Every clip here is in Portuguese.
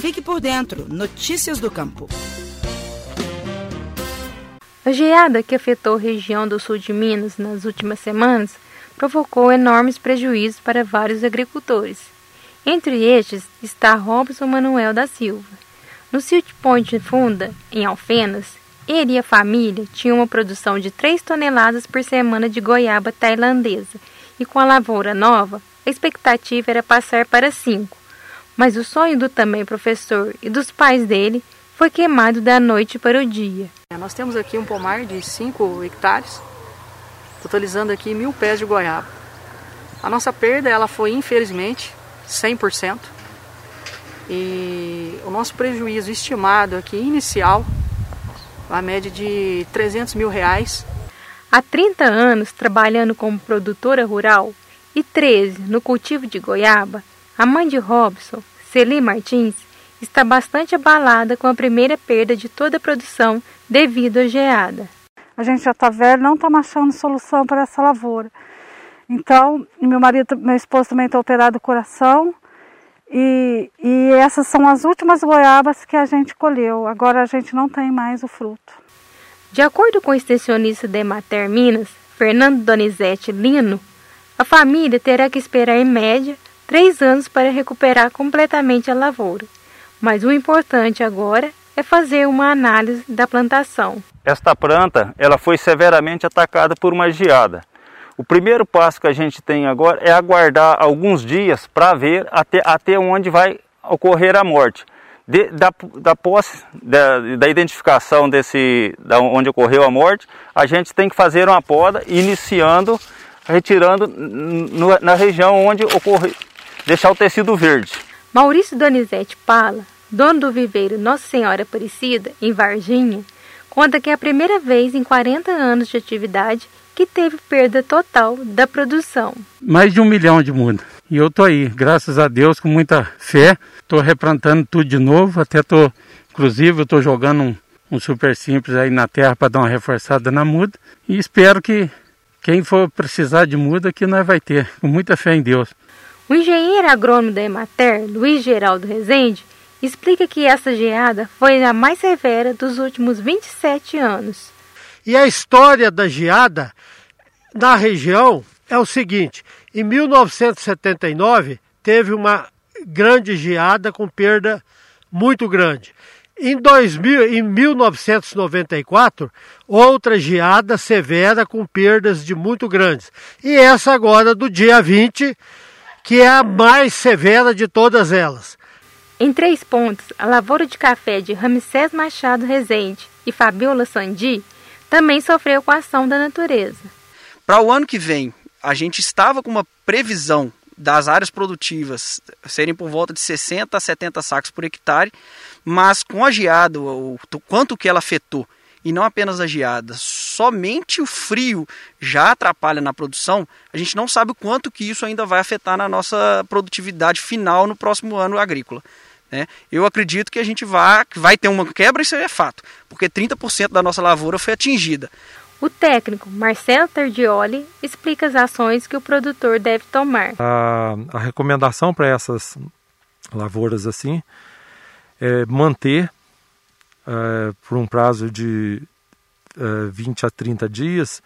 Fique por dentro. Notícias do Campo. A geada que afetou a região do sul de Minas nas últimas semanas provocou enormes prejuízos para vários agricultores. Entre estes está Robson Manuel da Silva. No sítio Ponte Funda, em Alfenas, ele e a família tinham uma produção de 3 toneladas por semana de goiaba tailandesa, e com a lavoura nova, a expectativa era passar para 5. Mas o sonho do também professor e dos pais dele foi queimado da noite para o dia. É, nós temos aqui um pomar de 5 hectares, totalizando aqui mil pés de goiaba. A nossa perda ela foi infelizmente 100%. E o nosso prejuízo estimado aqui inicial, a média de 300 mil reais. Há 30 anos trabalhando como produtora rural e 13 no cultivo de goiaba, a mãe de Robson, Celi Martins, está bastante abalada com a primeira perda de toda a produção devido à geada. A gente já está velho, não está achando solução para essa lavoura. Então, meu marido, meu esposo também está operado do coração. E, e essas são as últimas goiabas que a gente colheu. Agora a gente não tem mais o fruto. De acordo com o extensionista da Emater Minas, Fernando Donizete Lino, a família terá que esperar em média três anos para recuperar completamente a lavoura. Mas o importante agora é fazer uma análise da plantação. Esta planta ela foi severamente atacada por uma geada. O primeiro passo que a gente tem agora é aguardar alguns dias para ver até, até onde vai ocorrer a morte. De, da, da posse, da, da identificação desse, da onde ocorreu a morte, a gente tem que fazer uma poda, iniciando, retirando no, na região onde ocorre, deixar o tecido verde. Maurício Donizete Pala, dono do viveiro Nossa Senhora Aparecida, em Varginha, conta que é a primeira vez em 40 anos de atividade que teve perda total da produção. Mais de um milhão de mudas. E eu tô aí, graças a Deus, com muita fé. Tô replantando tudo de novo. Até tô, inclusive, eu tô jogando um, um super simples aí na terra para dar uma reforçada na muda. E espero que quem for precisar de muda que nós vai ter, com muita fé em Deus. O engenheiro agrônomo da Emater, Luiz Geraldo Rezende, explica que essa geada foi a mais severa dos últimos 27 anos. E a história da geada na região é o seguinte: em 1979 teve uma grande geada com perda muito grande. Em, 2000, em 1994, outra geada severa com perdas de muito grandes. E essa agora do dia 20, que é a mais severa de todas elas. Em três pontos, a lavoura de café de Ramsés Machado Rezende e Fabiola Sandi também sofreu com a ação da natureza. Para o ano que vem, a gente estava com uma previsão das áreas produtivas serem por volta de 60 a 70 sacos por hectare, mas com a geada, o, o quanto que ela afetou, e não apenas a geada, somente o frio já atrapalha na produção, a gente não sabe o quanto que isso ainda vai afetar na nossa produtividade final no próximo ano agrícola. Né? Eu acredito que a gente vai, vai ter uma quebra, isso é fato, porque 30% da nossa lavoura foi atingida. O técnico Marcelo Tardioli explica as ações que o produtor deve tomar. A, a recomendação para essas lavouras assim é manter é, por um prazo de 20 a 30 dias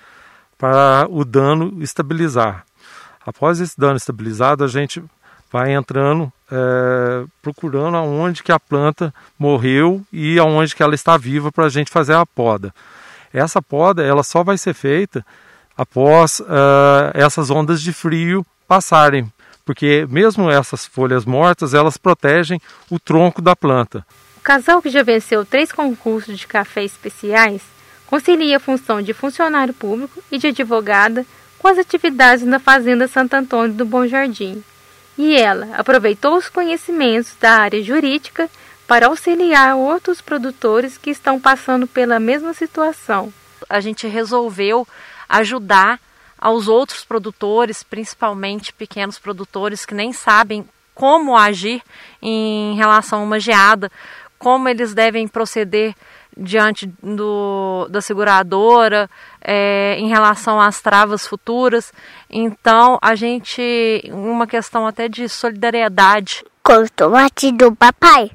para o dano estabilizar. Após esse dano estabilizado, a gente vai entrando é, procurando aonde que a planta morreu e aonde que ela está viva para a gente fazer a poda. Essa poda ela só vai ser feita após uh, essas ondas de frio passarem, porque mesmo essas folhas mortas elas protegem o tronco da planta. O casal que já venceu três concursos de café especiais concilia a função de funcionário público e de advogada com as atividades na Fazenda Santo Antônio do Bom Jardim e ela aproveitou os conhecimentos da área jurídica para auxiliar outros produtores que estão passando pela mesma situação. A gente resolveu ajudar aos outros produtores, principalmente pequenos produtores que nem sabem como agir em relação a uma geada, como eles devem proceder diante do, da seguradora, é, em relação às travas futuras. Então, a gente, uma questão até de solidariedade. Com o tomate do papai,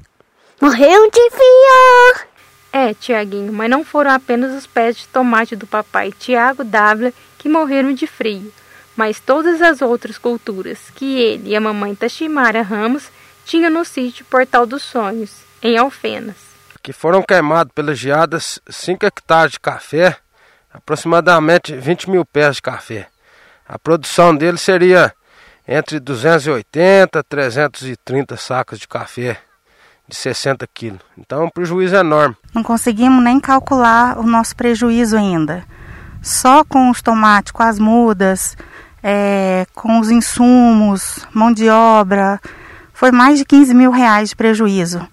Morreu de frio! É, Tiaguinho, mas não foram apenas os pés de tomate do papai Tiago Dávila que morreram de frio, mas todas as outras culturas que ele e a mamãe Tachimara Ramos tinham no sítio Portal dos Sonhos, em Alfenas. Que foram queimados pelas geadas 5 hectares de café, aproximadamente 20 mil pés de café. A produção dele seria entre 280 e 330 sacos de café de 60 quilos. Então, um prejuízo enorme. Não conseguimos nem calcular o nosso prejuízo ainda. Só com os tomates, com as mudas, é, com os insumos, mão de obra, foi mais de 15 mil reais de prejuízo.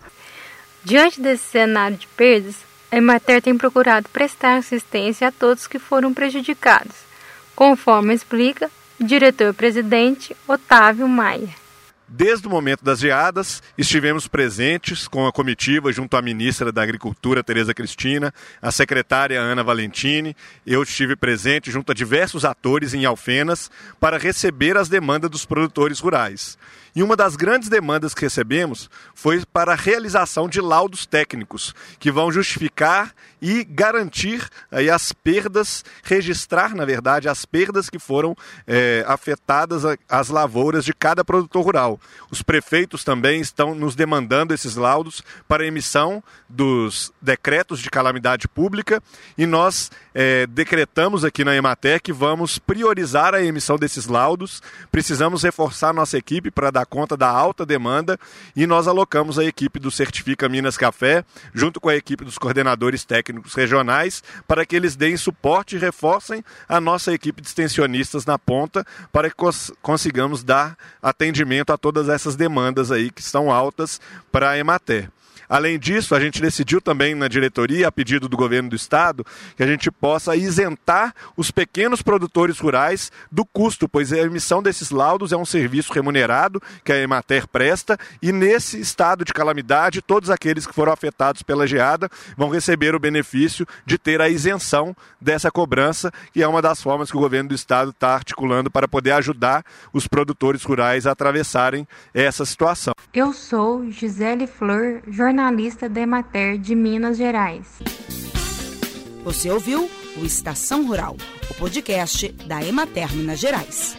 Diante desse cenário de perdas, a Emater tem procurado prestar assistência a todos que foram prejudicados, conforme explica o diretor-presidente Otávio Maia. Desde o momento das geadas, estivemos presentes com a comitiva junto à ministra da Agricultura, Tereza Cristina, a secretária Ana Valentini. Eu estive presente junto a diversos atores em Alfenas para receber as demandas dos produtores rurais. E uma das grandes demandas que recebemos foi para a realização de laudos técnicos, que vão justificar e garantir aí, as perdas, registrar, na verdade, as perdas que foram é, afetadas às lavouras de cada produtor rural. Os prefeitos também estão nos demandando esses laudos para emissão dos decretos de calamidade pública e nós é, decretamos aqui na Emater que vamos priorizar a emissão desses laudos. Precisamos reforçar nossa equipe para dar conta da alta demanda e nós alocamos a equipe do Certifica Minas Café, junto com a equipe dos coordenadores técnicos regionais, para que eles deem suporte e reforcem a nossa equipe de extensionistas na ponta, para que cons consigamos dar atendimento a todas essas demandas aí que estão altas para a Emater. Além disso, a gente decidiu também na diretoria, a pedido do governo do estado, que a gente possa isentar os pequenos produtores rurais do custo, pois a emissão desses laudos é um serviço remunerado que a Emater presta e nesse estado de calamidade, todos aqueles que foram afetados pela geada vão receber o benefício de ter a isenção dessa cobrança, que é uma das formas que o governo do estado está articulando para poder ajudar os produtores rurais a atravessarem essa situação. Eu sou Gisele Flor, jornalista jornalista da Emater de Minas Gerais. Você ouviu o Estação Rural, o podcast da Emater Minas Gerais.